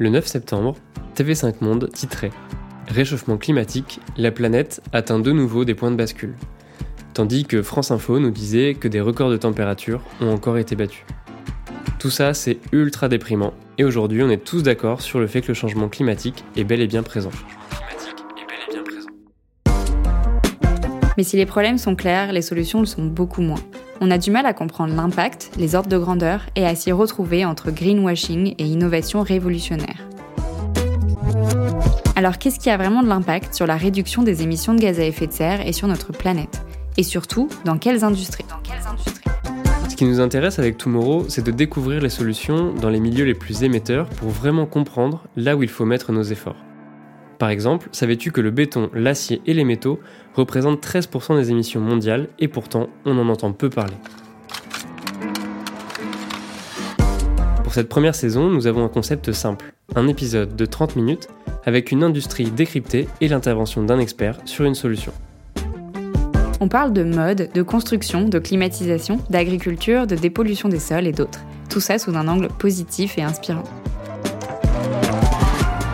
Le 9 septembre, TV5 Monde titrait Réchauffement climatique, la planète atteint de nouveau des points de bascule. Tandis que France Info nous disait que des records de température ont encore été battus. Tout ça, c'est ultra déprimant, et aujourd'hui on est tous d'accord sur le fait que le changement climatique est bel et bien présent. Mais si les problèmes sont clairs, les solutions le sont beaucoup moins. On a du mal à comprendre l'impact, les ordres de grandeur et à s'y retrouver entre greenwashing et innovation révolutionnaire. Alors qu'est-ce qui a vraiment de l'impact sur la réduction des émissions de gaz à effet de serre et sur notre planète? Et surtout, dans quelles industries, Ce qui nous intéresse avec Tomorrow, c'est de découvrir les solutions dans les milieux les plus émetteurs pour vraiment comprendre là où il faut mettre nos efforts. Par exemple, savais-tu que le béton, l'acier et les métaux représentent 13% des émissions mondiales et pourtant on en entend peu parler Pour cette première saison, nous avons un concept simple, un épisode de 30 minutes avec une industrie décryptée et l'intervention d'un expert sur une solution. On parle de mode, de construction, de climatisation, d'agriculture, de dépollution des sols et d'autres. Tout ça sous un angle positif et inspirant.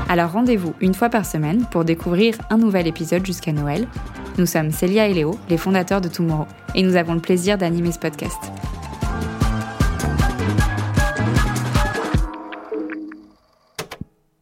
Alors rendez-vous une fois par semaine pour découvrir un nouvel épisode jusqu'à Noël. Nous sommes Célia et Léo, les fondateurs de Tomorrow, et nous avons le plaisir d'animer ce podcast.